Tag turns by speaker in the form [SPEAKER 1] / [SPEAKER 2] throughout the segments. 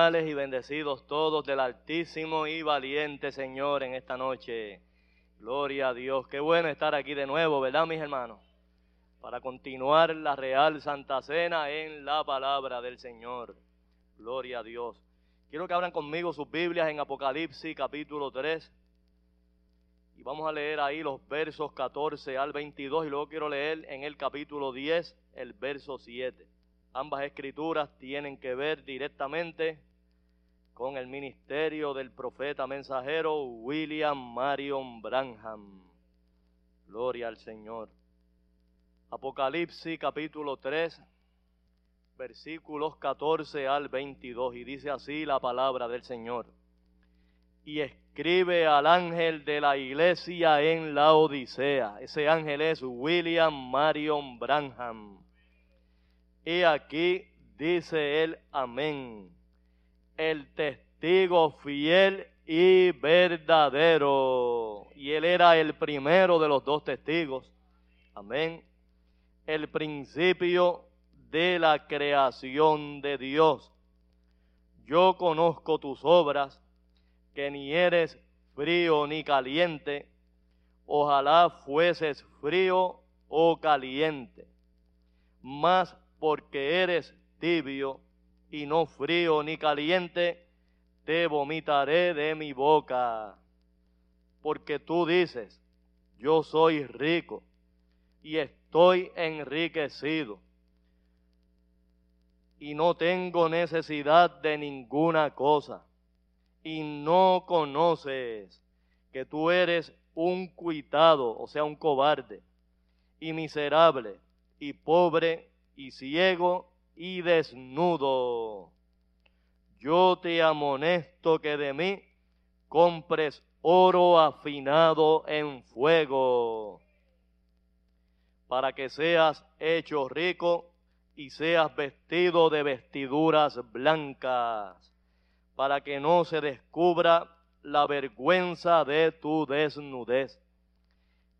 [SPEAKER 1] Y bendecidos todos del Altísimo y valiente Señor en esta noche. Gloria a Dios. Qué bueno estar aquí de nuevo, ¿verdad, mis hermanos? Para continuar la Real Santa Cena en la palabra del Señor. Gloria a Dios. Quiero que abran conmigo sus Biblias en Apocalipsis capítulo 3. Y vamos a leer ahí los versos 14 al 22 y luego quiero leer en el capítulo 10 el verso 7. Ambas escrituras tienen que ver directamente con el ministerio del profeta mensajero William Marion Branham. Gloria al Señor. Apocalipsis capítulo 3, versículos 14 al 22, y dice así la palabra del Señor. Y escribe al ángel de la iglesia en la Odisea. Ese ángel es William Marion Branham y aquí dice él, amén, el testigo fiel y verdadero. Y él era el primero de los dos testigos. Amén. El principio de la creación de Dios. Yo conozco tus obras, que ni eres frío ni caliente. Ojalá fueses frío o caliente. Mas porque eres tibio y no frío ni caliente, te vomitaré de mi boca. Porque tú dices, yo soy rico y estoy enriquecido y no tengo necesidad de ninguna cosa. Y no conoces que tú eres un cuitado, o sea, un cobarde y miserable y pobre y ciego y desnudo. Yo te amonesto que de mí compres oro afinado en fuego, para que seas hecho rico y seas vestido de vestiduras blancas, para que no se descubra la vergüenza de tu desnudez.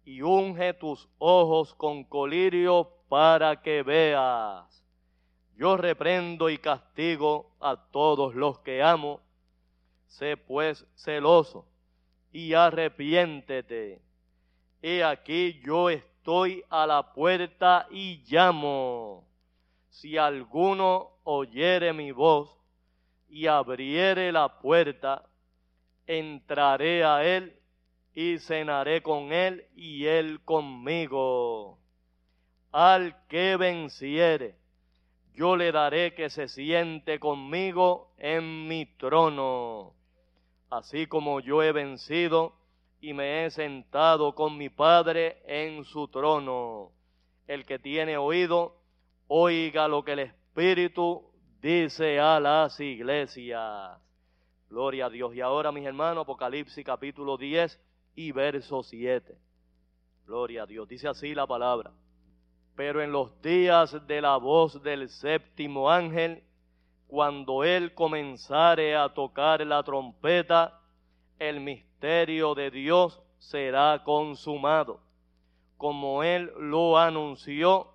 [SPEAKER 1] Y unge tus ojos con colirio para que veas. Yo reprendo y castigo a todos los que amo. Sé pues celoso y arrepiéntete. He aquí yo estoy a la puerta y llamo. Si alguno oyere mi voz y abriere la puerta, entraré a él y cenaré con él y él conmigo. Al que venciere, yo le daré que se siente conmigo en mi trono así como yo he vencido y me he sentado con mi Padre en su trono. El que tiene oído, oiga lo que el Espíritu dice a las iglesias. Gloria a Dios. Y ahora, mis hermanos, Apocalipsis capítulo 10 y verso 7. Gloria a Dios. Dice así la palabra. Pero en los días de la voz del séptimo ángel, cuando él comenzare a tocar la trompeta, el misterio de Dios será consumado, como él lo anunció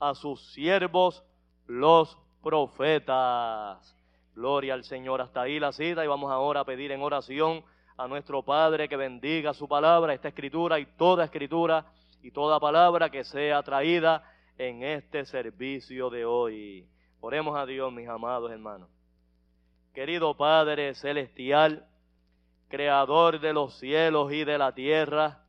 [SPEAKER 1] a sus siervos los profetas. Gloria al Señor. Hasta ahí la cita y vamos ahora a pedir en oración a nuestro Padre que bendiga su palabra, esta escritura y toda escritura y toda palabra que sea traída en este servicio de hoy. Oremos a Dios, mis amados hermanos. Querido Padre Celestial, Creador de los cielos y de la tierra,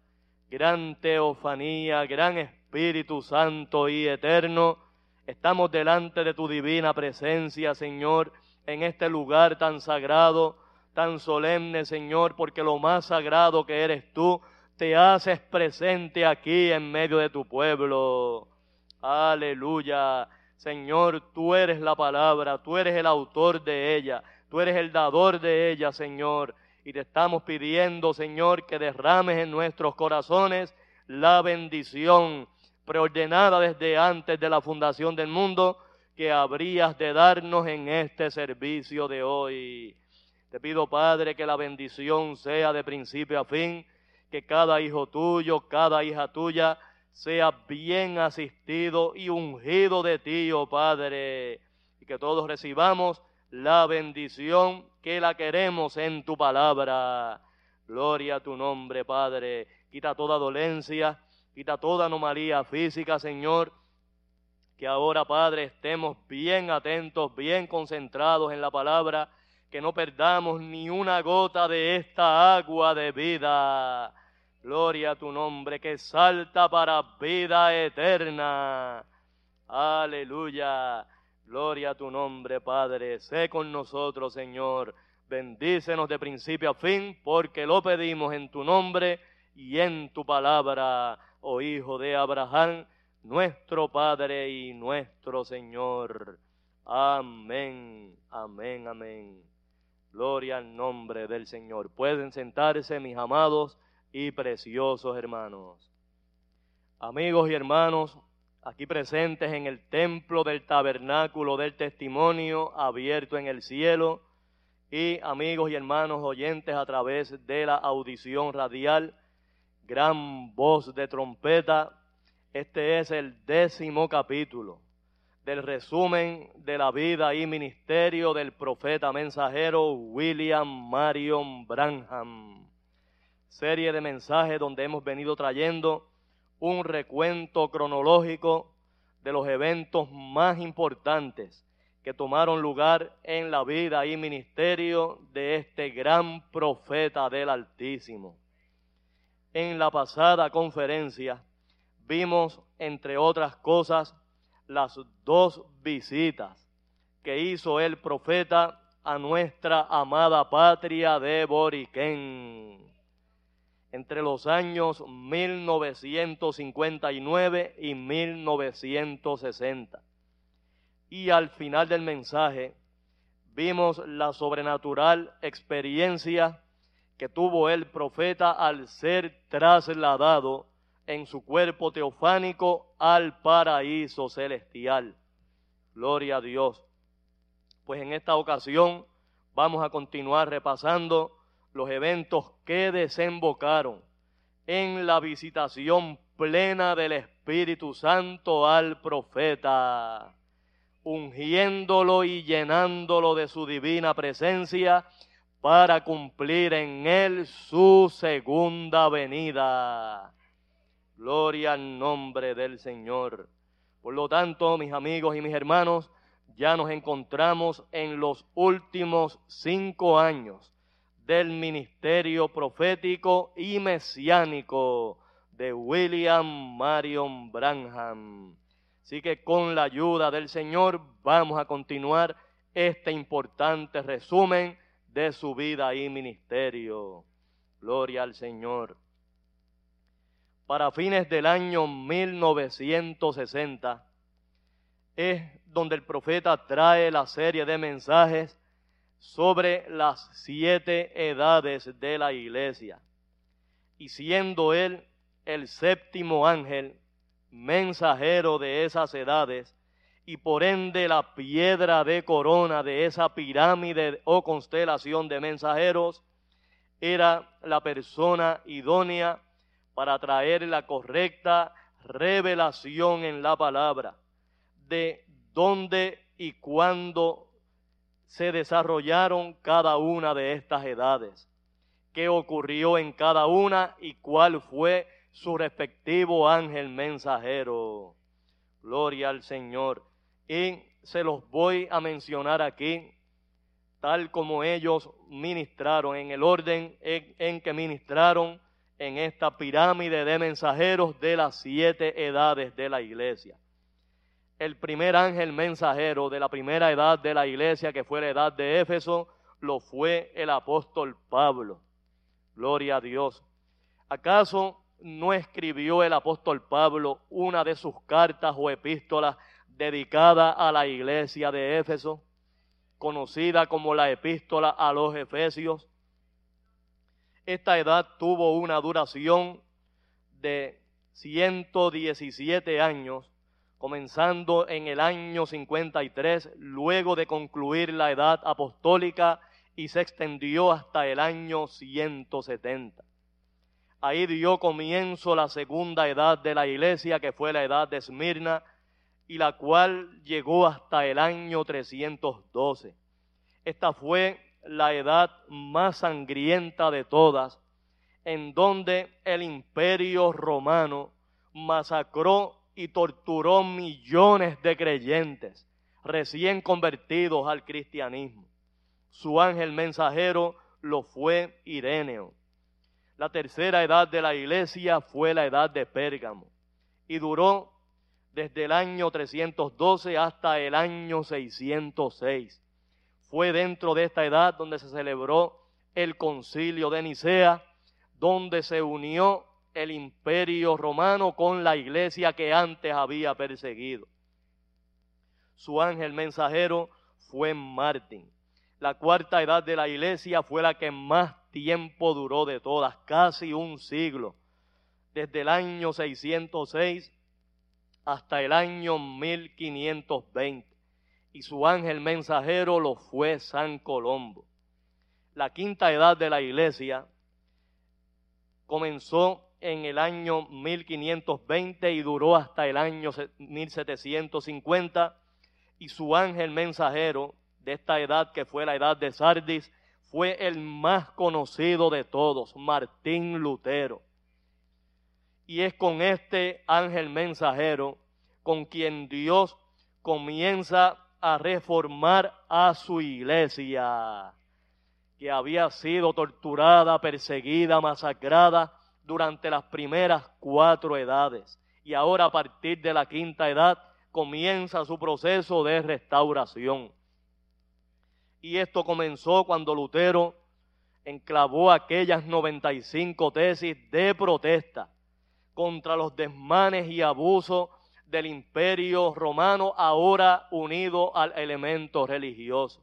[SPEAKER 1] gran teofanía, gran Espíritu Santo y eterno, estamos delante de tu divina presencia, Señor, en este lugar tan sagrado, tan solemne, Señor, porque lo más sagrado que eres tú, te haces presente aquí en medio de tu pueblo. Aleluya. Señor, tú eres la palabra, tú eres el autor de ella, tú eres el dador de ella, Señor. Y te estamos pidiendo, Señor, que derrames en nuestros corazones la bendición preordenada desde antes de la fundación del mundo que habrías de darnos en este servicio de hoy. Te pido, Padre, que la bendición sea de principio a fin, que cada hijo tuyo, cada hija tuya, sea bien asistido y ungido de ti, oh Padre, y que todos recibamos la bendición que la queremos en tu palabra. Gloria a tu nombre, Padre. Quita toda dolencia, quita toda anomalía física, Señor. Que ahora, Padre, estemos bien atentos, bien concentrados en la palabra, que no perdamos ni una gota de esta agua de vida Gloria a tu nombre que salta para vida eterna. Aleluya. Gloria a tu nombre, Padre. Sé con nosotros, Señor. Bendícenos de principio a fin, porque lo pedimos en tu nombre y en tu palabra, oh Hijo de Abraham, nuestro Padre y nuestro Señor. Amén, amén, amén. Gloria al nombre del Señor. Pueden sentarse, mis amados y preciosos hermanos. Amigos y hermanos, aquí presentes en el templo del tabernáculo del testimonio abierto en el cielo, y amigos y hermanos oyentes a través de la audición radial, gran voz de trompeta, este es el décimo capítulo del resumen de la vida y ministerio del profeta mensajero William Marion Branham serie de mensajes donde hemos venido trayendo un recuento cronológico de los eventos más importantes que tomaron lugar en la vida y ministerio de este gran profeta del Altísimo. En la pasada conferencia vimos, entre otras cosas, las dos visitas que hizo el profeta a nuestra amada patria de Boriquén entre los años 1959 y 1960. Y al final del mensaje vimos la sobrenatural experiencia que tuvo el profeta al ser trasladado en su cuerpo teofánico al paraíso celestial. Gloria a Dios. Pues en esta ocasión vamos a continuar repasando los eventos que desembocaron en la visitación plena del Espíritu Santo al profeta, ungiéndolo y llenándolo de su divina presencia para cumplir en él su segunda venida. Gloria al nombre del Señor. Por lo tanto, mis amigos y mis hermanos, ya nos encontramos en los últimos cinco años del ministerio profético y mesiánico de William Marion Branham. Así que con la ayuda del Señor vamos a continuar este importante resumen de su vida y ministerio. Gloria al Señor. Para fines del año 1960 es donde el profeta trae la serie de mensajes sobre las siete edades de la iglesia. Y siendo él el séptimo ángel, mensajero de esas edades, y por ende la piedra de corona de esa pirámide o constelación de mensajeros, era la persona idónea para traer la correcta revelación en la palabra de dónde y cuándo se desarrollaron cada una de estas edades, qué ocurrió en cada una y cuál fue su respectivo ángel mensajero. Gloria al Señor y se los voy a mencionar aquí, tal como ellos ministraron, en el orden en, que ministraron en esta pirámide de mensajeros de las siete edades de la iglesia. El primer ángel mensajero de la primera edad de la iglesia, que fue la edad de Éfeso, lo fue el apóstol Pablo. Gloria a Dios. ¿Acaso no escribió el apóstol Pablo una de sus cartas o epístolas dedicada a la iglesia de Éfeso, conocida como la epístola a los Efesios. Esta edad tuvo una duración de 117 años, comenzando en el año 53, luego de concluir la edad apostólica y se extendió hasta el año 170. Ahí dio comienzo la segunda edad de la iglesia, que fue la edad de Esmirna, y la cual llegó hasta el año 312. Esta fue la edad más sangrienta de todas, en donde el imperio romano masacró y torturó millones de creyentes recién convertidos al cristianismo. Su ángel mensajero lo fue Ireneo. La tercera edad de la iglesia fue la edad de Pérgamo y duró desde el año 312 hasta el año 606. Fue dentro de esta edad donde se celebró el concilio de Nicea, donde se unió el imperio romano con la iglesia que antes había perseguido. Su ángel mensajero fue Martín. La cuarta edad de la iglesia fue la que más tiempo duró de todas, casi un siglo, desde el año 606 hasta el año 1520 y su ángel mensajero lo fue San Colombo. La quinta edad de la iglesia comenzó en el año 1520 y duró hasta el año 1750 y su ángel mensajero de esta edad que fue la edad de Sardis fue el más conocido de todos, Martín Lutero y es con este ángel mensajero con quien Dios comienza a reformar a su iglesia, que había sido torturada, perseguida, masacrada durante las primeras cuatro edades. Y ahora a partir de la quinta edad comienza su proceso de restauración. Y esto comenzó cuando Lutero enclavó aquellas 95 tesis de protesta contra los desmanes y abusos del imperio romano, ahora unido al elemento religioso.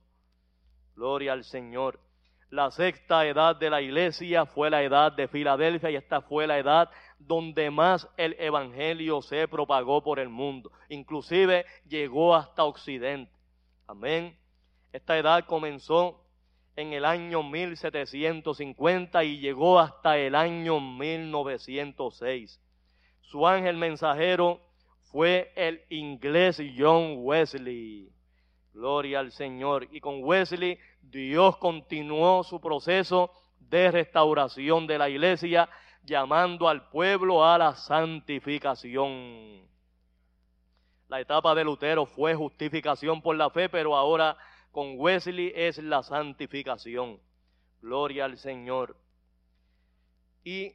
[SPEAKER 1] Gloria al Señor. La sexta edad de la iglesia fue la edad de Filadelfia y esta fue la edad donde más el evangelio se propagó por el mundo. Inclusive llegó hasta Occidente. Amén. Esta edad comenzó en el año 1750 y llegó hasta el año 1906. Su ángel mensajero fue el inglés John Wesley. Gloria al Señor. Y con Wesley Dios continuó su proceso de restauración de la iglesia, llamando al pueblo a la santificación. La etapa de Lutero fue justificación por la fe, pero ahora con Wesley es la santificación. Gloria al Señor. Y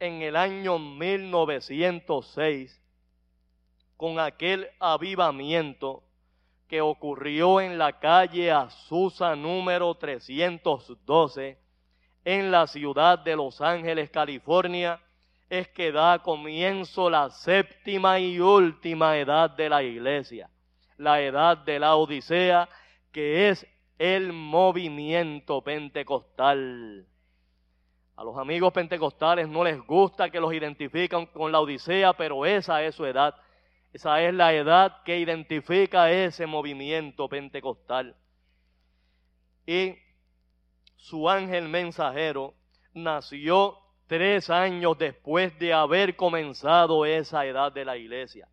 [SPEAKER 1] en el año 1906, con aquel avivamiento que ocurrió en la calle Azusa número 312, en la ciudad de Los Ángeles, California, es que da comienzo la séptima y última edad de la iglesia, la edad de la Odisea, que es el movimiento pentecostal. A los amigos pentecostales no les gusta que los identifican con la Odisea, pero esa es su edad. Esa es la edad que identifica ese movimiento pentecostal. Y su ángel mensajero nació tres años después de haber comenzado esa edad de la iglesia.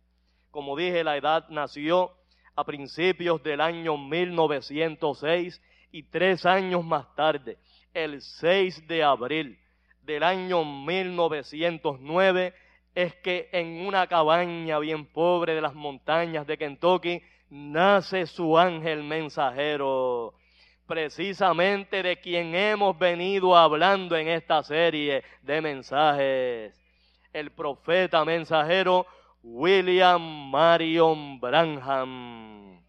[SPEAKER 1] Como dije, la edad nació a principios del año 1906 y tres años más tarde, el 6 de abril del año 1909, es que en una cabaña bien pobre de las montañas de Kentucky nace su ángel mensajero, precisamente de quien hemos venido hablando en esta serie de mensajes, el profeta mensajero William Marion Branham.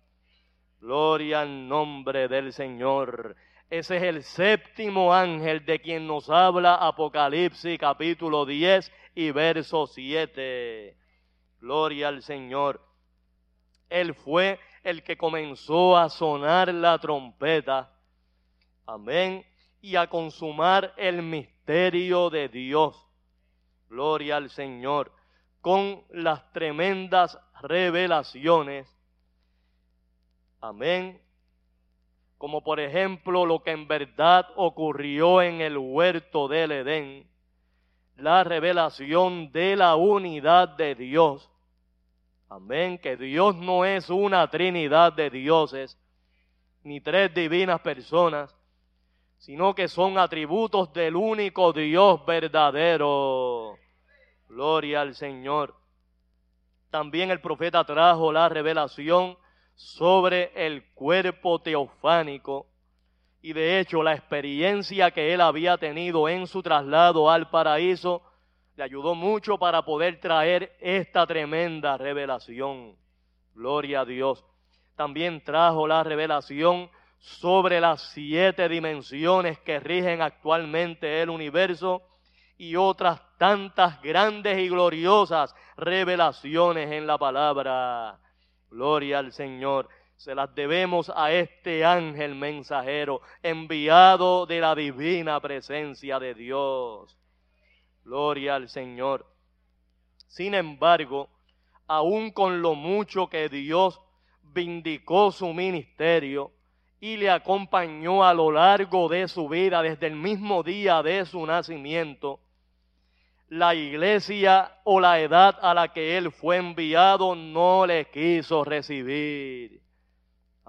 [SPEAKER 1] Gloria al nombre del Señor. Ese es el séptimo ángel de quien nos habla Apocalipsis capítulo 10 y verso 7. Gloria al Señor. Él fue el que comenzó a sonar la trompeta. Amén. Y a consumar el misterio de Dios. Gloria al Señor con las tremendas revelaciones. Amén. Como por ejemplo lo que en verdad ocurrió en el huerto del Edén, la revelación de la unidad de Dios. Amén, que Dios no es una trinidad de dioses, ni tres divinas personas, sino que son atributos del único Dios verdadero. Gloria al Señor. También el profeta trajo la revelación sobre el cuerpo teofánico y de hecho la experiencia que él había tenido en su traslado al paraíso le ayudó mucho para poder traer esta tremenda revelación. Gloria a Dios. También trajo la revelación sobre las siete dimensiones que rigen actualmente el universo y otras tantas grandes y gloriosas revelaciones en la palabra. Gloria al Señor. Se las debemos a este ángel mensajero enviado de la divina presencia de Dios. Gloria al Señor. Sin embargo, aun con lo mucho que Dios vindicó su ministerio y le acompañó a lo largo de su vida desde el mismo día de su nacimiento, la iglesia o la edad a la que él fue enviado no le quiso recibir.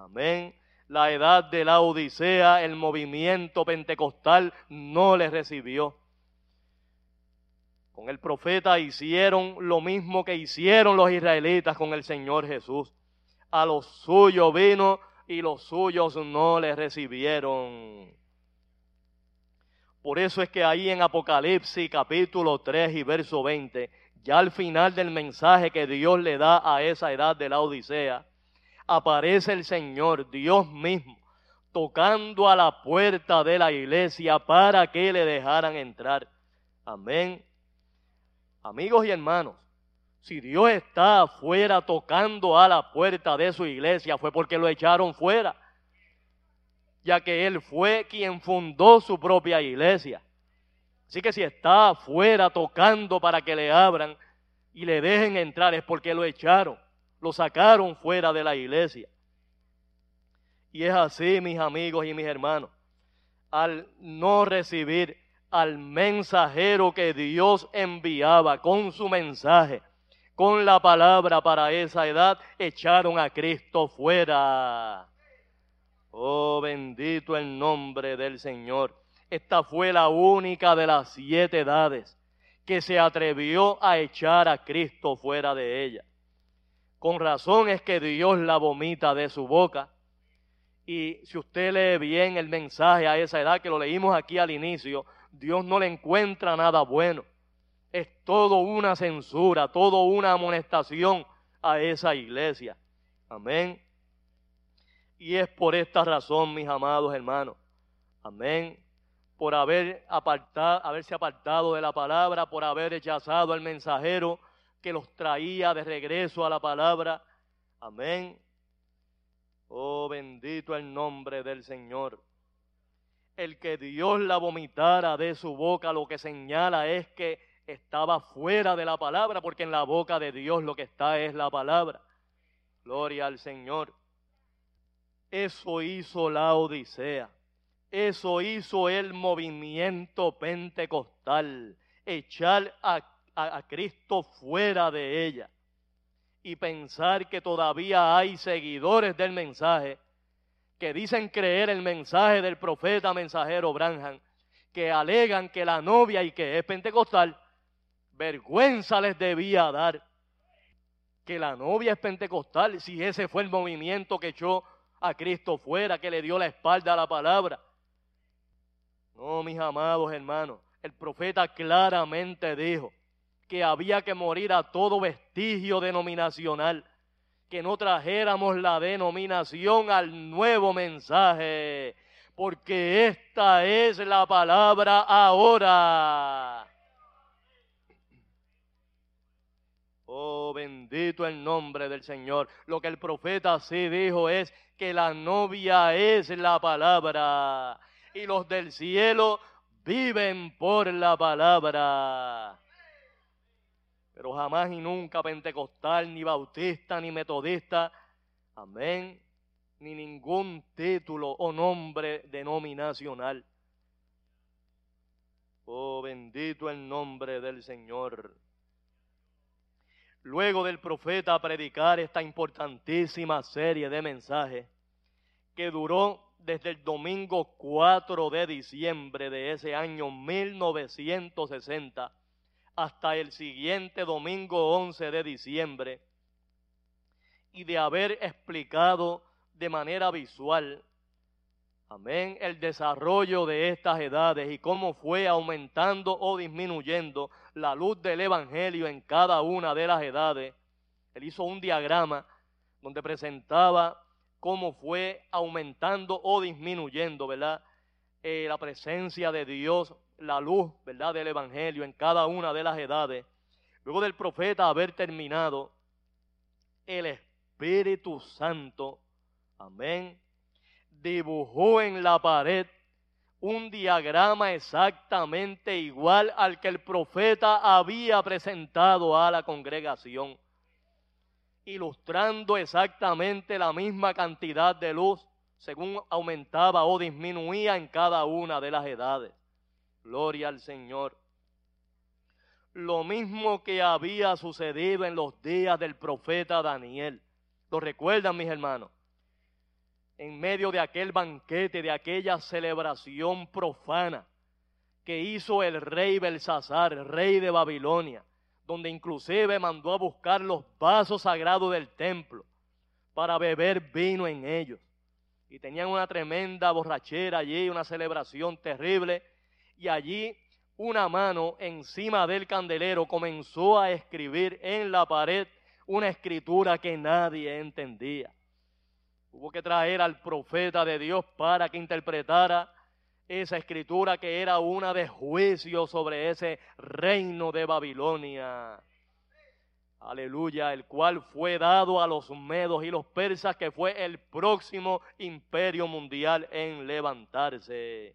[SPEAKER 1] Amén. La edad de la Odisea, el movimiento pentecostal no le recibió. Con el profeta hicieron lo mismo que hicieron los israelitas con el Señor Jesús. A los suyos vino y los suyos no le recibieron. Por eso es que ahí en Apocalipsis capítulo 3 y verso 20, ya al final del mensaje que Dios le da a esa edad de la Odisea, aparece el Señor, Dios mismo, tocando a la puerta de la iglesia para que le dejaran entrar. Amén. Amigos y hermanos, si Dios está afuera tocando a la puerta de su iglesia fue porque lo echaron fuera, ya que Él fue quien fundó su propia iglesia. Así que si está afuera tocando para que le abran y le dejen entrar es porque lo echaron, lo sacaron fuera de la iglesia. Y es así, mis amigos y mis hermanos, al no recibir al mensajero que Dios enviaba con su mensaje, con la palabra para esa edad, echaron a Cristo fuera. Oh, bendito el nombre del Señor. Esta fue la única de las siete edades que se atrevió a echar a Cristo fuera de ella. Con razón es que Dios la vomita de su boca. Y si usted lee bien el mensaje a esa edad que lo leímos aquí al inicio, Dios no le encuentra nada bueno es todo una censura, todo una amonestación a esa iglesia. Amén. Y es por esta razón, mis amados hermanos. Amén. Por haber apartado, haberse apartado de la palabra, por haber rechazado al mensajero que los traía de regreso a la palabra. Amén. Oh, bendito el nombre del Señor. El que Dios la vomitara de su boca lo que señala es que estaba fuera de la palabra, porque en la boca de Dios lo que está es la palabra. Gloria al Señor. Eso hizo la Odisea. Eso hizo el movimiento pentecostal. Echar a, a, Cristo fuera de ella. Y pensar que todavía hay seguidores del mensaje que dicen creer el mensaje del profeta mensajero Branham, que alegan que la novia y que es pentecostal vergüenza les debía dar que la novia es pentecostal, si ese fue el movimiento que echó a Cristo fuera, que le dio la espalda a la palabra. No, mis amados hermanos, el profeta claramente dijo que había que morir a todo vestigio denominacional, que no trajéramos la denominación al nuevo mensaje, porque esta es la palabra ahora. Oh, bendito el nombre del Señor. Lo que el profeta sí dijo es que la novia es la palabra y los del cielo viven por la palabra. Pero jamás y nunca pentecostal, ni bautista, ni metodista, amén, ni ningún título o nombre denominacional. Oh, bendito el nombre del Señor luego del profeta predicar esta importantísima serie de mensajes que duró desde el domingo 4 de diciembre de ese año 1960 hasta el siguiente domingo 11 de diciembre y de haber explicado de manera visual Amén. El desarrollo de estas edades y cómo fue aumentando o disminuyendo la luz del Evangelio en cada una de las edades. Él hizo un diagrama donde presentaba cómo fue aumentando o disminuyendo, ¿verdad? Eh, la presencia de Dios, la luz, ¿verdad? Del Evangelio en cada una de las edades. Luego del profeta haber terminado, el Espíritu Santo, amén, dibujó en la pared un diagrama exactamente igual al que el profeta había presentado a la congregación, ilustrando exactamente la misma cantidad de luz según aumentaba o disminuía en cada una de las edades. Gloria al Señor. Lo mismo que había sucedido en los días del profeta Daniel. ¿Lo recuerdan mis hermanos? en medio de aquel banquete, de aquella celebración profana que hizo el rey Belsasar, rey de Babilonia, donde inclusive mandó a buscar los vasos sagrados del templo para beber vino en ellos. Y tenían una tremenda borrachera allí, una celebración terrible, y allí una mano encima del candelero comenzó a escribir en la pared una escritura que nadie entendía. Hubo que traer al profeta de Dios para que interpretara esa escritura que era una de juicio sobre ese reino de Babilonia. Aleluya, el cual fue dado a los medos y los persas, que fue el próximo imperio mundial en levantarse.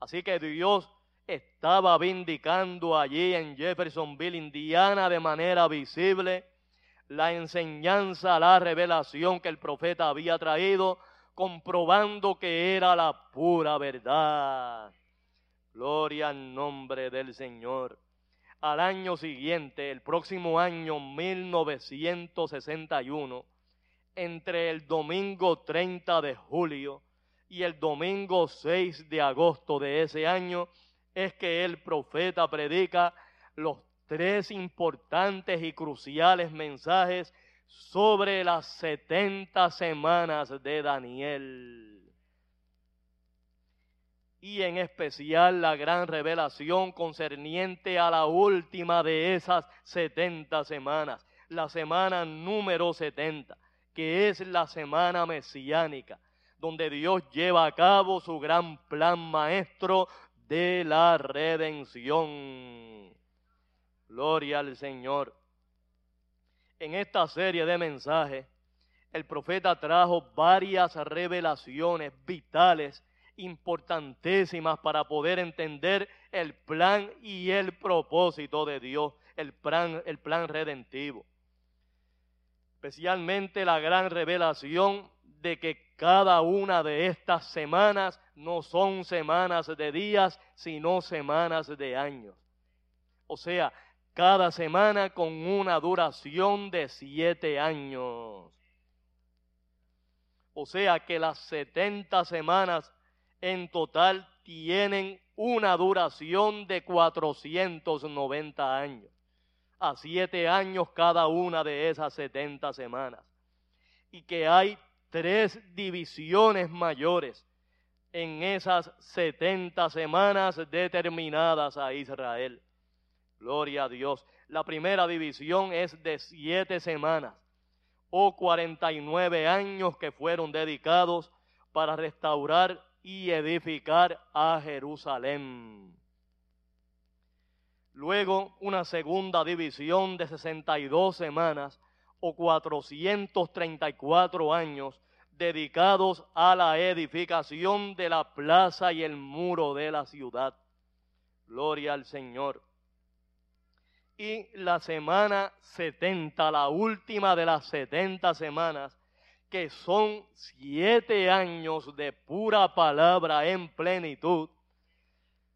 [SPEAKER 1] Así que Dios estaba vindicando allí en Jeffersonville, Indiana, de manera visible la enseñanza, la revelación que el profeta había traído, comprobando que era la pura verdad. Gloria al nombre del Señor. Al año siguiente, el próximo año 1961, entre el domingo 30 de julio y el domingo 6 de agosto de ese año, es que el profeta predica los tres importantes y cruciales mensajes sobre las 70 semanas de Daniel. Y en especial la gran revelación concerniente a la última de esas 70 semanas, la semana número 70, que es la semana mesiánica, donde Dios lleva a cabo su gran plan maestro de la redención. Gloria al Señor. En esta serie de mensajes, el profeta trajo varias revelaciones vitales, importantísimas para poder entender el plan y el propósito de Dios, el plan, el plan redentivo. Especialmente la gran revelación de que cada una de estas semanas no son semanas de días, sino semanas de años. O sea, cada semana con una duración de siete años. O sea que las setenta semanas en total tienen una duración de 490 años. A siete años cada una de esas setenta semanas. Y que hay tres divisiones mayores en esas setenta semanas determinadas a Israel. Gloria a Dios. La primera división es de siete semanas o 49 años que fueron dedicados para restaurar y edificar a Jerusalén. Luego una segunda división de 62 semanas o 434 años dedicados a la edificación de la plaza y el muro de la ciudad. Gloria al Señor y la semana 70, la última de las 70 semanas, que son siete años de pura palabra en plenitud,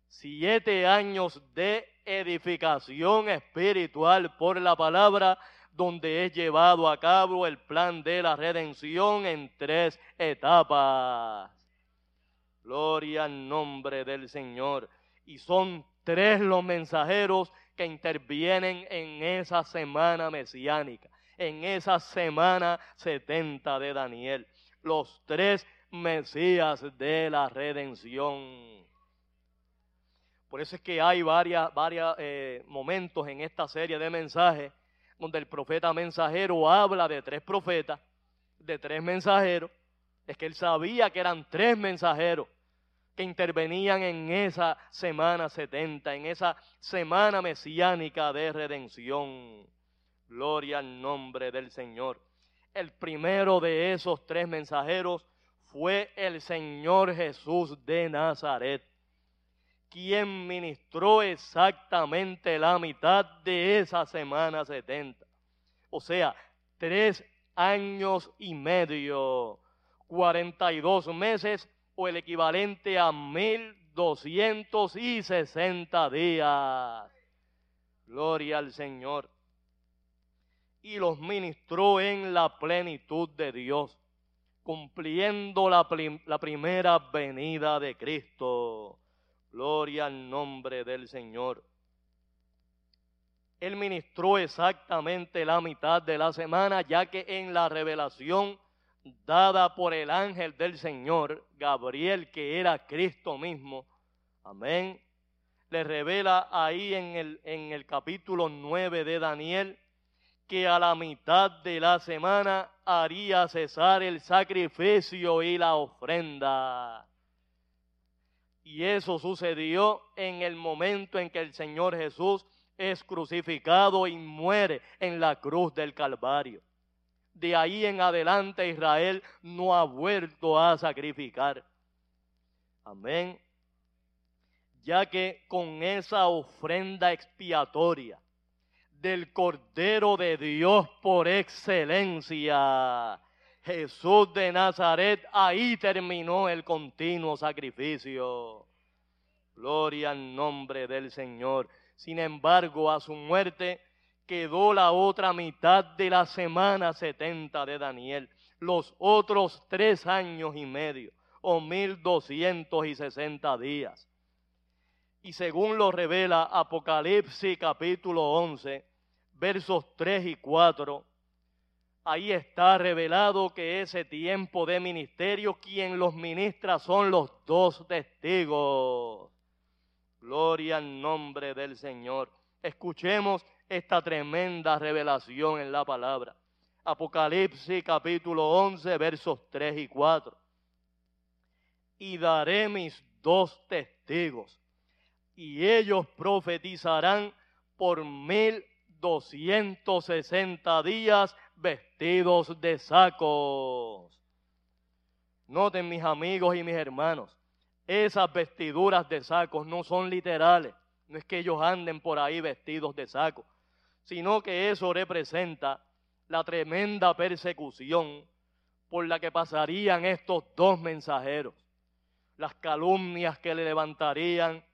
[SPEAKER 1] siete años de edificación espiritual por la palabra, donde es llevado a cabo el plan de la redención en tres etapas. Gloria al nombre del Señor. Y son tres los mensajeros que intervienen en esa semana mesiánica, en esa semana 70 de Daniel. Los tres Mesías de la redención. Por eso es que hay varios varias, eh, momentos en esta serie de mensajes donde el profeta mensajero habla de tres profetas, de tres mensajeros. Es que él sabía que eran tres mensajeros que intervenían en esa semana 70, en esa semana mesiánica de redención. Gloria al nombre del Señor. El primero de esos tres mensajeros fue el Señor Jesús de Nazaret, quien ministró exactamente la mitad de esa semana 70. O sea, tres años y medio, 42 meses o el equivalente a mil doscientos y sesenta días. Gloria al Señor. Y los ministró en la plenitud de Dios, cumpliendo la, la primera venida de Cristo. Gloria al nombre del Señor. Él ministró exactamente la mitad de la semana, ya que en la revelación dada por el ángel del Señor, Gabriel, que era Cristo mismo. Amén. Le revela ahí en el, en el capítulo 9 de Daniel que a la mitad de la semana haría cesar el sacrificio y la ofrenda. Y eso sucedió en el momento en que el Señor Jesús es crucificado y muere en la cruz del Calvario. De ahí en adelante Israel no ha vuelto a sacrificar. Amén. Ya que con esa ofrenda expiatoria del Cordero de Dios por excelencia, Jesús de Nazaret, ahí terminó el continuo sacrificio. Gloria al nombre del Señor. Sin embargo, a su muerte quedó la otra mitad de la semana setenta de Daniel, los otros tres años y medio, o mil doscientos y sesenta días. Y según lo revela Apocalipsis capítulo 11, versos 3 y 4, ahí está revelado que ese tiempo de ministerio, quien los ministra son los dos testigos. Gloria al nombre del Señor. Escuchemos esta tremenda revelación en la palabra. Apocalipsis capítulo 11, versos 3 y 4. Y daré mis dos testigos, y ellos profetizarán por mil doscientos sesenta días vestidos de sacos. Noten mis amigos y mis hermanos, esas vestiduras de sacos no son literales, no es que ellos anden por ahí vestidos de sacos, sino que eso representa la tremenda persecución por la que pasarían estos dos mensajeros, las calumnias que le levantarían,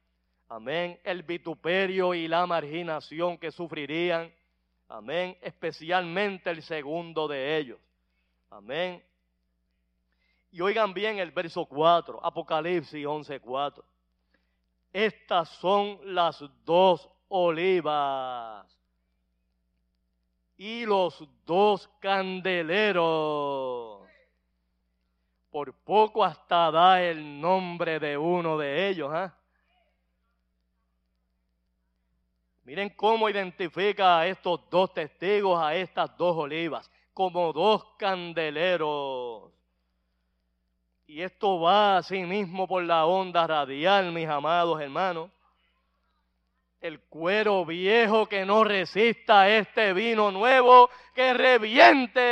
[SPEAKER 1] amén, el vituperio y la marginación que sufrirían, Amén. Especialmente el segundo de ellos. Amén. Y oigan bien el verso 4, Apocalipsis 11:4. Estas son las dos olivas y los dos candeleros. Por poco hasta da el nombre de uno de ellos. ¿ah? Miren cómo identifica a estos dos testigos, a estas dos olivas, como dos candeleros. Y esto va así mismo por la onda radial, mis amados hermanos. El cuero viejo que no resista este vino nuevo, que reviente.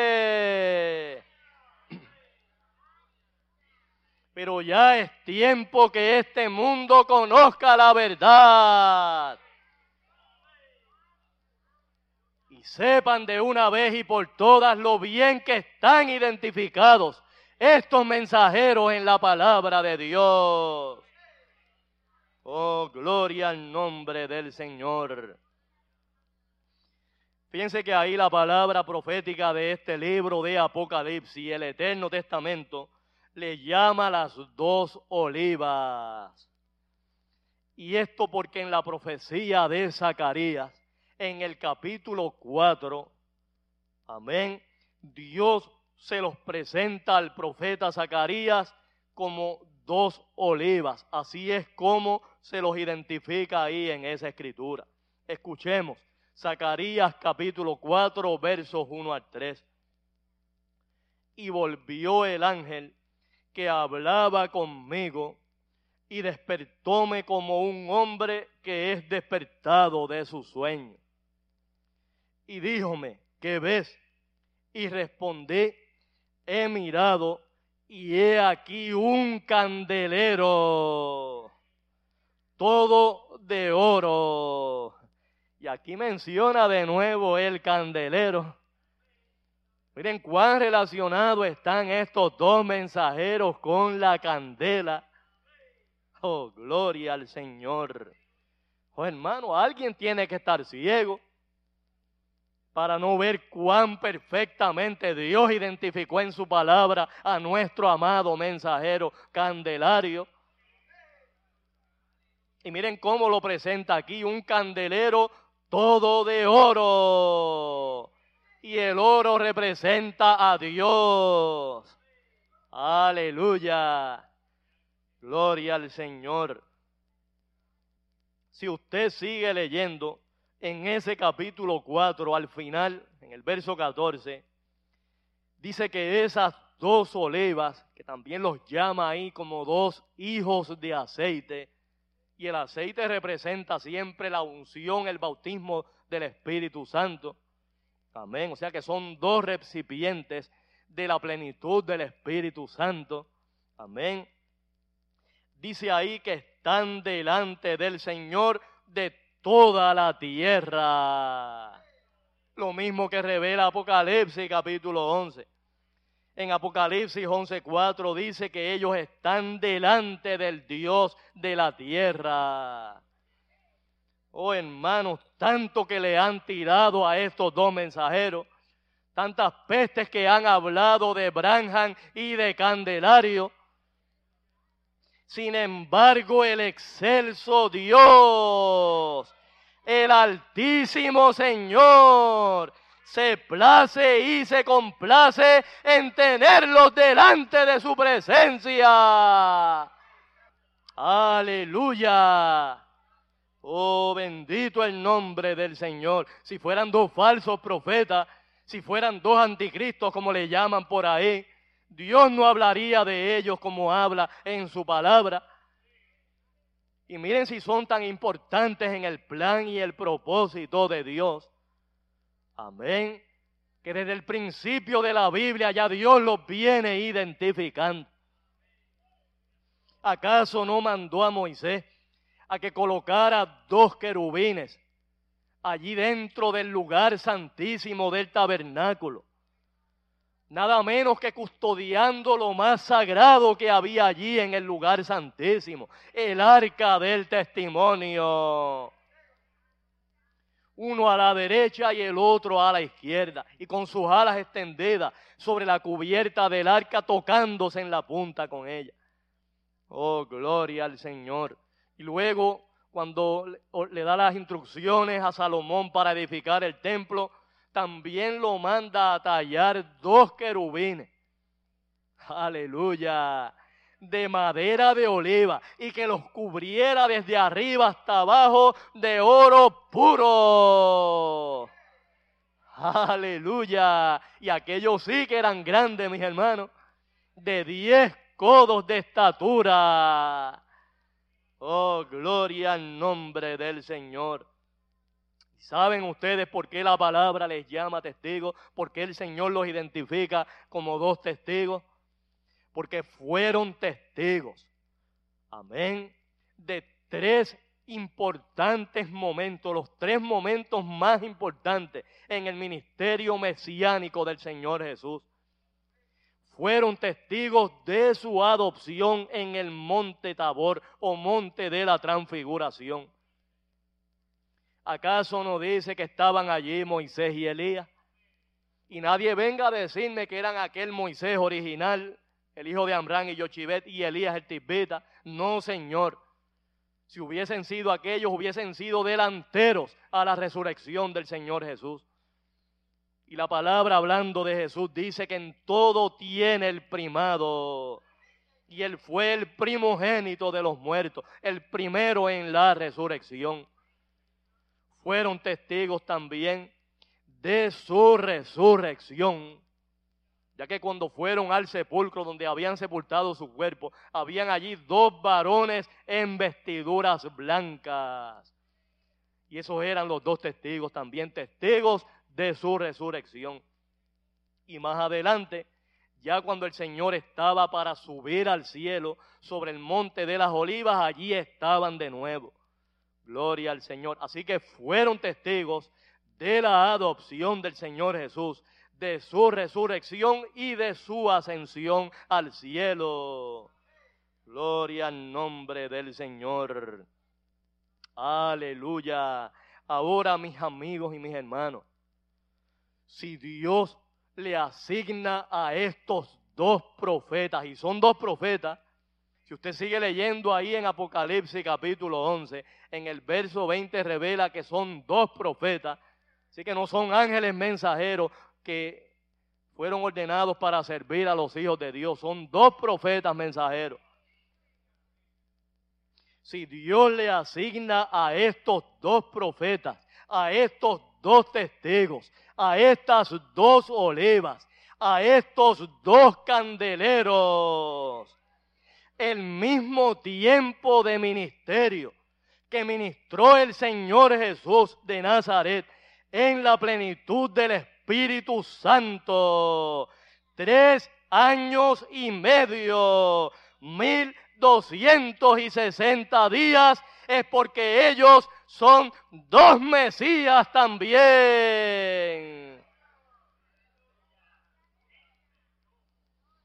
[SPEAKER 1] Pero ya es tiempo que este mundo conozca la verdad. Sepan de una vez y por todas lo bien que están identificados estos mensajeros en la palabra de Dios. Oh, gloria al nombre del Señor. Fíjense que ahí la palabra profética de este libro de Apocalipsis, el Eterno Testamento, le llama las dos olivas. Y esto porque en la profecía de Zacarías en el capítulo 4, amén, Dios se los presenta al profeta Zacarías como dos olivas. Así es como se los identifica ahí en esa escritura. Escuchemos, Zacarías capítulo 4, versos 1 al 3. Y volvió el ángel que hablaba conmigo y despertóme como un hombre que es despertado de su sueño y díjome, ¿qué ves? Y respondí, he mirado y he aquí un candelero, todo de oro. Y aquí menciona de nuevo el candelero. Miren cuán relacionados están estos dos mensajeros con la candela. Oh, gloria al Señor. Oh, hermano, alguien tiene que estar ciego para no ver cuán perfectamente Dios identificó en su palabra a nuestro amado mensajero Candelario. Y miren cómo lo presenta aquí, un candelero todo de oro. Y el oro representa a Dios. Aleluya. Gloria al Señor. Si usted sigue leyendo, en ese capítulo 4, al final, en el verso 14, dice que esas dos olivas, que también los llama ahí como dos hijos de aceite, y el aceite representa siempre la unción, el bautismo del Espíritu Santo. Amén. O sea que son dos recipientes de la plenitud del Espíritu Santo. Amén. Dice ahí que están delante del Señor de toda la tierra. Lo mismo que revela Apocalipsis capítulo 11. En Apocalipsis 11:4 dice que ellos están delante del Dios de la tierra. Oh hermanos, tanto que le han tirado a estos dos mensajeros, tantas pestes que han hablado de Branham y de Candelario. Sin embargo, el excelso Dios, el altísimo Señor, se place y se complace en tenerlos delante de su presencia. Aleluya. Oh, bendito el nombre del Señor. Si fueran dos falsos profetas, si fueran dos anticristos como le llaman por ahí, Dios no hablaría de ellos como habla en su palabra. Y miren si son tan importantes en el plan y el propósito de Dios. Amén. Que desde el principio de la Biblia ya Dios los viene identificando. ¿Acaso no mandó a Moisés a que colocara dos querubines allí dentro del lugar santísimo del tabernáculo? Nada menos que custodiando lo más sagrado que había allí en el lugar santísimo, el arca del testimonio uno a la derecha y el otro a la izquierda, y con sus alas extendidas sobre la cubierta del arca, tocándose en la punta con ella. Oh, gloria al Señor. Y luego, cuando le da las instrucciones a Salomón para edificar el templo, también lo manda a tallar dos querubines. Aleluya de madera de oliva y que los cubriera desde arriba hasta abajo de oro puro. Aleluya. Y aquellos sí que eran grandes, mis hermanos, de diez codos de estatura. Oh, gloria al nombre del Señor. ¿Saben ustedes por qué la palabra les llama testigos? ¿Por qué el Señor los identifica como dos testigos? porque fueron testigos, amén, de tres importantes momentos, los tres momentos más importantes en el ministerio mesiánico del Señor Jesús. Fueron testigos de su adopción en el monte Tabor o monte de la transfiguración. ¿Acaso no dice que estaban allí Moisés y Elías? Y nadie venga a decirme que eran aquel Moisés original el hijo de Amrán y Yochibet y Elías el Tibeta. No, Señor. Si hubiesen sido aquellos, hubiesen sido delanteros a la resurrección del Señor Jesús. Y la palabra hablando de Jesús dice que en todo tiene el primado. Y él fue el primogénito de los muertos, el primero en la resurrección. Fueron testigos también de su resurrección ya que cuando fueron al sepulcro donde habían sepultado su cuerpo, habían allí dos varones en vestiduras blancas. Y esos eran los dos testigos, también testigos de su resurrección. Y más adelante, ya cuando el Señor estaba para subir al cielo sobre el monte de las olivas, allí estaban de nuevo. Gloria al Señor. Así que fueron testigos de la adopción del Señor Jesús de su resurrección y de su ascensión al cielo. Gloria al nombre del Señor. Aleluya. Ahora, mis amigos y mis hermanos, si Dios le asigna a estos dos profetas, y son dos profetas, si usted sigue leyendo ahí en Apocalipsis capítulo 11, en el verso 20 revela que son dos profetas, así que no son ángeles mensajeros, que fueron ordenados para servir a los hijos de Dios. Son dos profetas mensajeros. Si Dios le asigna a estos dos profetas a estos dos testigos, a estas dos olivas, a estos dos candeleros, el mismo tiempo de ministerio que ministró el Señor Jesús de Nazaret en la plenitud del Espíritu Santo. Tres años y medio, mil doscientos y sesenta días, es porque ellos son dos Mesías también.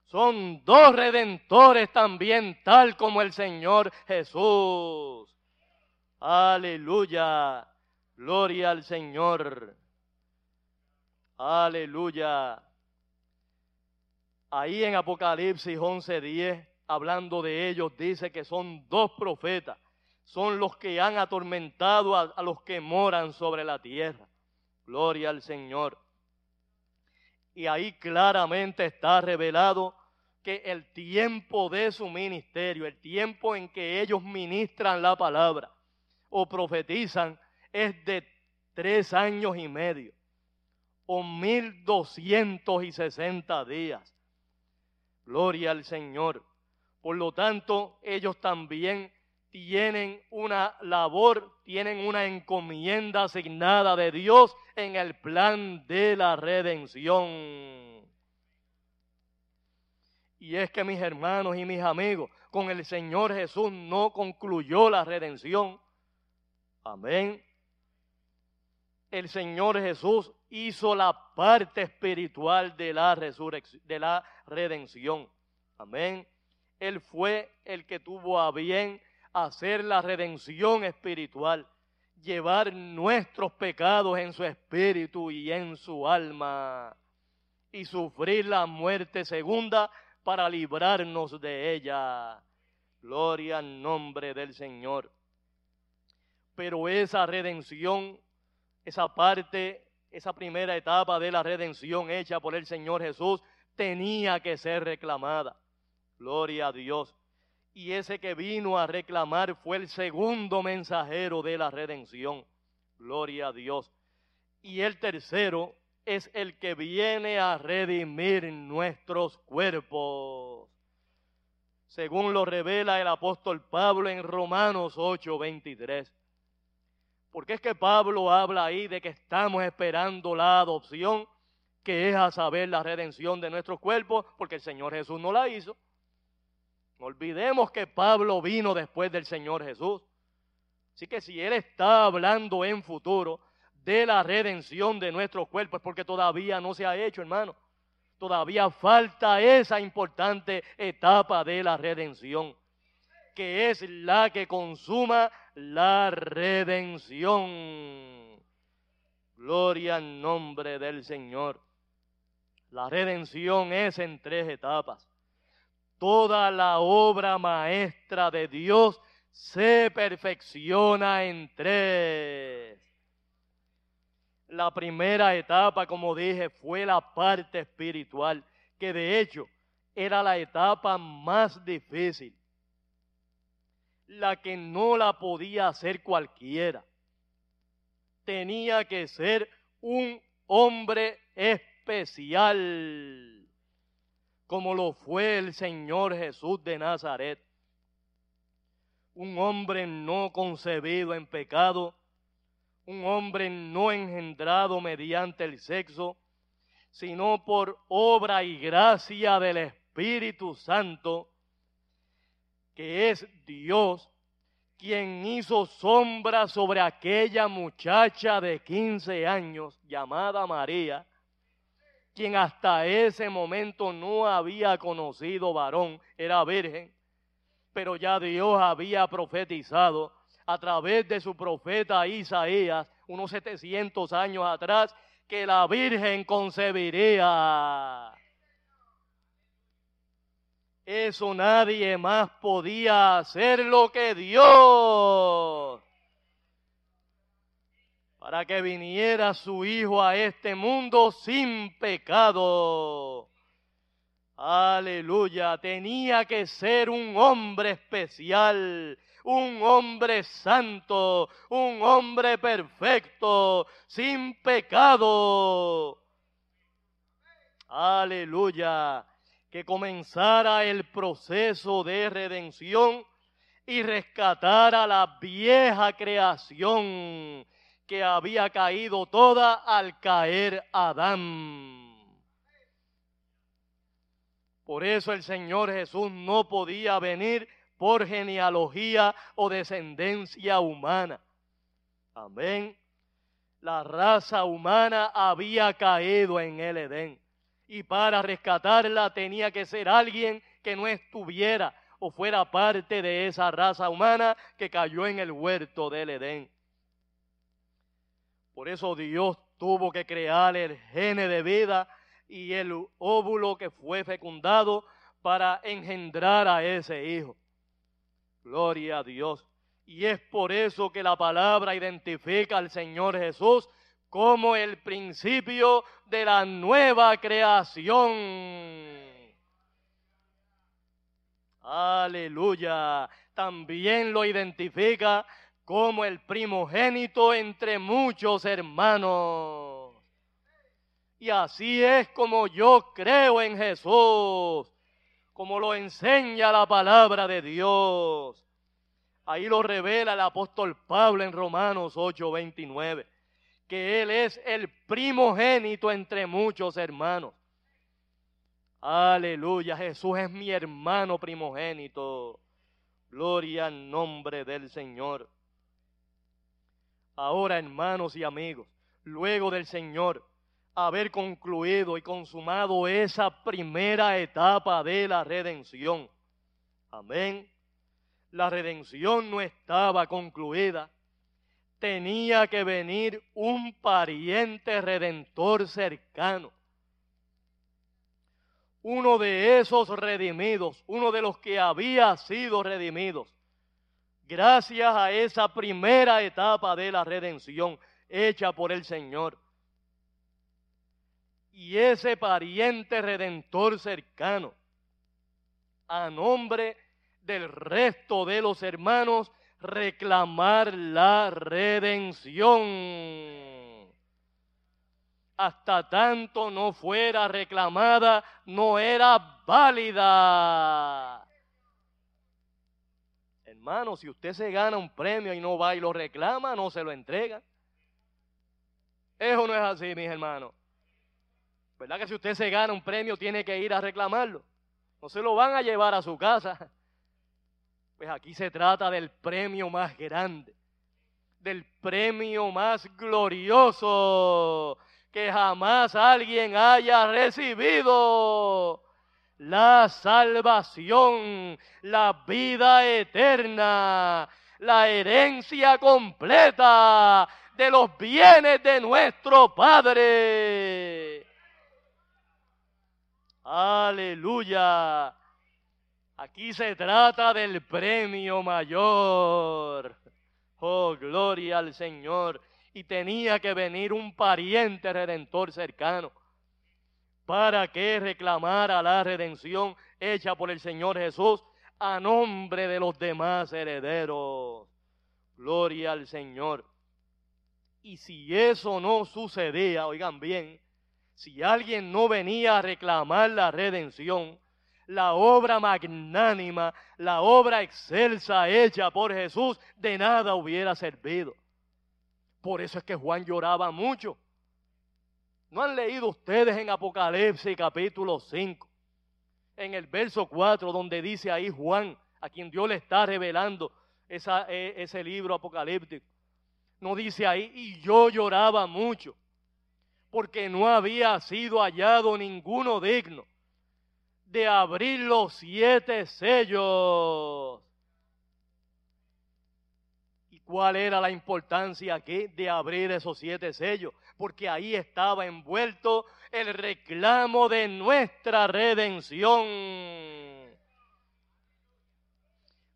[SPEAKER 1] Son dos redentores también, tal como el Señor Jesús. Aleluya. Gloria al Señor. Aleluya. Ahí en Apocalipsis 11:10, hablando de ellos, dice que son dos profetas. Son los que han atormentado a, a los que moran sobre la tierra. Gloria al Señor. Y ahí claramente está revelado que el tiempo de su ministerio, el tiempo en que ellos ministran la palabra o profetizan, es de tres años y medio o mil doscientos y sesenta días. Gloria al Señor. Por lo tanto, ellos también tienen una labor, tienen una encomienda asignada de Dios en el plan de la redención. Y es que mis hermanos y mis amigos, con el Señor Jesús no concluyó la redención. Amén. El Señor Jesús hizo la parte espiritual de la de la redención. Amén. Él fue el que tuvo a bien hacer la redención espiritual, llevar nuestros pecados en su espíritu y en su alma y sufrir la muerte segunda para librarnos de ella. Gloria al nombre del Señor. Pero esa redención, esa parte, esa primera etapa de la redención hecha por el Señor Jesús, tenía que ser reclamada. Gloria a Dios. Y ese que vino a reclamar fue el segundo mensajero de la redención. Gloria a Dios. Y el tercero es el que viene a redimir nuestros cuerpos. Según lo revela el apóstol Pablo en Romanos 8:23. Porque es que Pablo habla ahí de que estamos esperando la adopción, que es a saber la redención de nuestros cuerpos, porque el Señor Jesús no la hizo. No olvidemos que Pablo vino después del Señor Jesús. Así que si Él está hablando en futuro de la redención de nuestros cuerpos, es porque todavía no se ha hecho, hermano. Todavía falta esa importante etapa de la redención, que es la que consuma la redención. Gloria al nombre del Señor. La redención es en tres etapas toda la obra maestra de Dios se perfecciona en tres. La primera etapa, como dije, fue la parte espiritual, que de hecho era la etapa más difícil, la que no la podía hacer cualquiera. Tenía que ser un hombre especial como lo fue el Señor Jesús de Nazaret. Un hombre no concebido en pecado, un hombre no engendrado mediante el sexo, sino por obra y gracia del Espíritu Santo, que es Dios quien hizo sombra sobre aquella muchacha de 15 años llamada María, quien hasta ese momento no había conocido varón, era virgen, pero ya Dios había profetizado a través de su profeta Isaías, unos 700 años atrás, que la virgen concebiría. Eso nadie más podía hacer lo que Dios para que viniera su Hijo a este mundo sin pecado. Aleluya, tenía que ser un hombre especial, un hombre santo, un hombre perfecto, sin pecado. Aleluya, que comenzara el proceso de redención y rescatara la vieja creación que había caído toda al caer Adán. Por eso el Señor Jesús no podía venir por genealogía o descendencia humana. Amén. La raza humana había caído en el Edén. Y para rescatarla tenía que ser alguien que no estuviera o fuera parte de esa raza humana que cayó en el huerto del Edén. Por eso Dios tuvo que crear el gene de vida y el óvulo que fue fecundado para engendrar a ese hijo. Gloria a Dios. Y es por eso que la palabra identifica al Señor Jesús como el principio de la nueva creación. Aleluya. También lo identifica como el primogénito entre muchos hermanos. Y así es como yo creo en Jesús, como lo enseña la palabra de Dios. Ahí lo revela el apóstol Pablo en Romanos 8:29, que Él es el primogénito entre muchos hermanos. Aleluya, Jesús es mi hermano primogénito. Gloria al nombre del Señor. Ahora, hermanos y amigos, luego del Señor, haber concluido y consumado esa primera etapa de la redención. Amén. La redención no estaba concluida. Tenía que venir un pariente redentor cercano. Uno de esos redimidos, uno de los que había sido redimidos, gracias a esa primera etapa de la redención hecha por el Señor y ese pariente redentor cercano, a nombre del resto de los hermanos, reclamar la redención. Hasta tanto no fuera reclamada, no era válida. Hermano, si usted se gana un premio y no va y lo reclama, no se lo entrega. Eso no es así, mis hermanos. ¿Verdad que si usted se gana un premio tiene que ir a reclamarlo? No se lo van a llevar a su casa. Pues aquí se trata del premio más grande, del premio más glorioso que jamás alguien haya recibido. La salvación, la vida eterna, la herencia completa de los bienes de nuestro Padre. Aleluya. Aquí se trata del premio mayor. Oh, gloria al Señor. Y tenía que venir un pariente redentor cercano para que reclamara la redención hecha por el Señor Jesús a nombre de los demás herederos. Gloria al Señor. Y si eso no sucedía, oigan bien, si alguien no venía a reclamar la redención, la obra magnánima, la obra excelsa hecha por Jesús, de nada hubiera servido. Por eso es que Juan lloraba mucho. ¿No han leído ustedes en Apocalipsis capítulo 5, en el verso 4, donde dice ahí Juan, a quien Dios le está revelando e, ese libro apocalíptico? No dice ahí, y yo lloraba mucho porque no había sido hallado ninguno digno de abrir los siete sellos. ¿Y cuál era la importancia aquí de abrir esos siete sellos? Porque ahí estaba envuelto el reclamo de nuestra redención.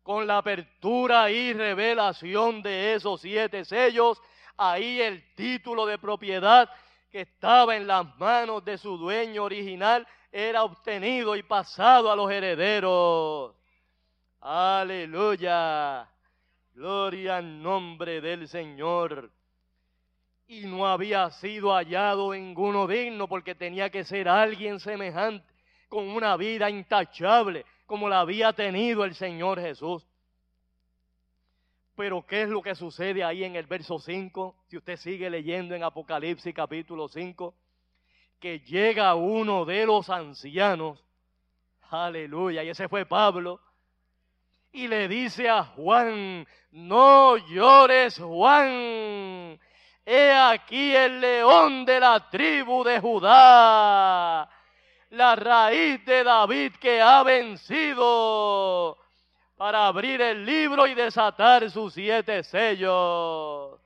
[SPEAKER 1] Con la apertura y revelación de esos siete sellos, ahí el título de propiedad que estaba en las manos de su dueño original era obtenido y pasado a los herederos. Aleluya. Gloria al nombre del Señor. Y no había sido hallado ninguno digno porque tenía que ser alguien semejante, con una vida intachable, como la había tenido el Señor Jesús. Pero ¿qué es lo que sucede ahí en el verso 5? Si usted sigue leyendo en Apocalipsis capítulo 5, que llega uno de los ancianos, aleluya, y ese fue Pablo, y le dice a Juan, no llores Juan, he aquí el león de la tribu de Judá, la raíz de David que ha vencido para abrir el libro y desatar sus siete sellos.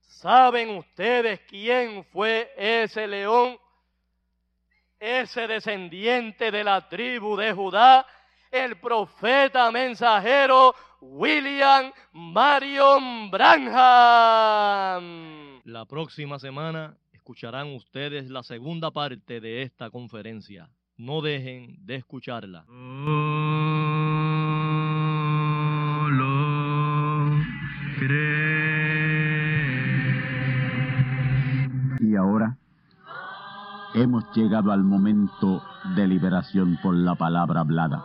[SPEAKER 1] ¿Saben ustedes quién fue ese león? Ese descendiente de la tribu de Judá, el profeta mensajero William Marion Branham.
[SPEAKER 2] La próxima semana escucharán ustedes la segunda parte de esta conferencia. No dejen de escucharla.
[SPEAKER 3] Y ahora hemos llegado al momento de liberación por la palabra hablada,